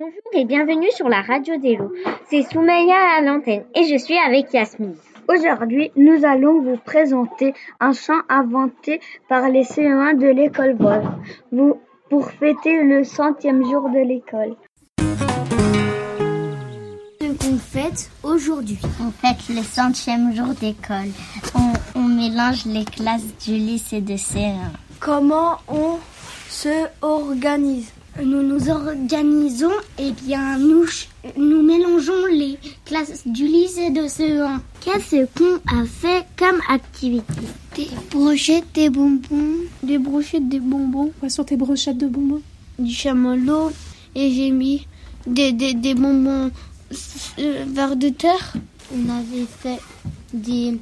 Bonjour et bienvenue sur la radio des loups. C'est Soumaya à l'antenne et je suis avec Yasmine. Aujourd'hui, nous allons vous présenter un chant inventé par les CE1 de l'école Wolf vous- pour fêter le centième jour de l'école. Ce qu'on fête aujourd'hui. On fête le centième jour d'école. On, on mélange les classes du lycée de C1. Comment on se organise? Nous nous organisons, et bien nous, nous mélangeons les classes du lycée de CE1. Qu'est-ce qu'on a fait comme activité? Des brochettes, des bonbons. Des brochettes, des bonbons, Quoi sur tes brochettes de bonbons? Du chamallow et j'ai mis des, des, des bonbons euh, vers de terre. On avait fait des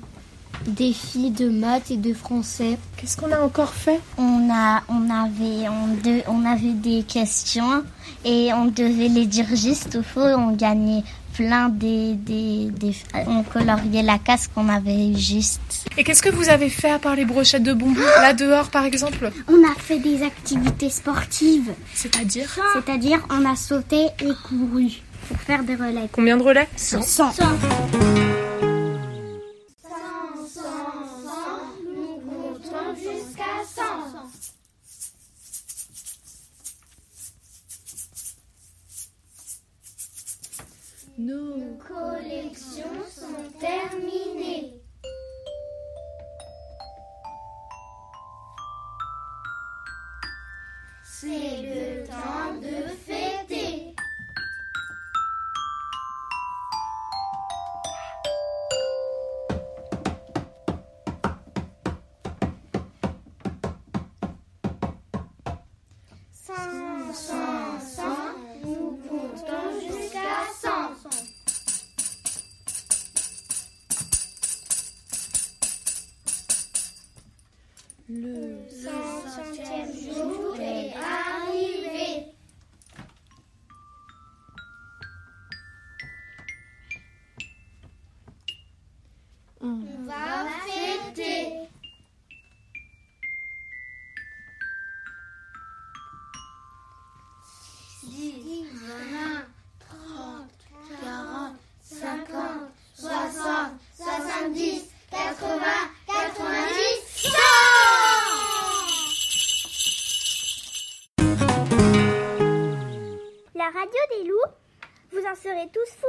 défis de maths et de français. Qu'est-ce qu'on a encore fait? On a, on avait, on, de- on avait des questions et on devait les dire juste ou faux. On gagnait plein des, des, des- on coloriait la casse qu'on avait juste. Et qu'est-ce que vous avez fait à part les brochettes de bonbons? Là dehors par exemple? On a fait des activités sportives, C'est-à-dire? C'est-à-dire on a sauté et couru pour faire des relais. Combien de relais? 100. Nos collections sont terminées. C'est le temps de le centième jour est arrivé. On va fêter. Radio des loups, vous en serez tous fous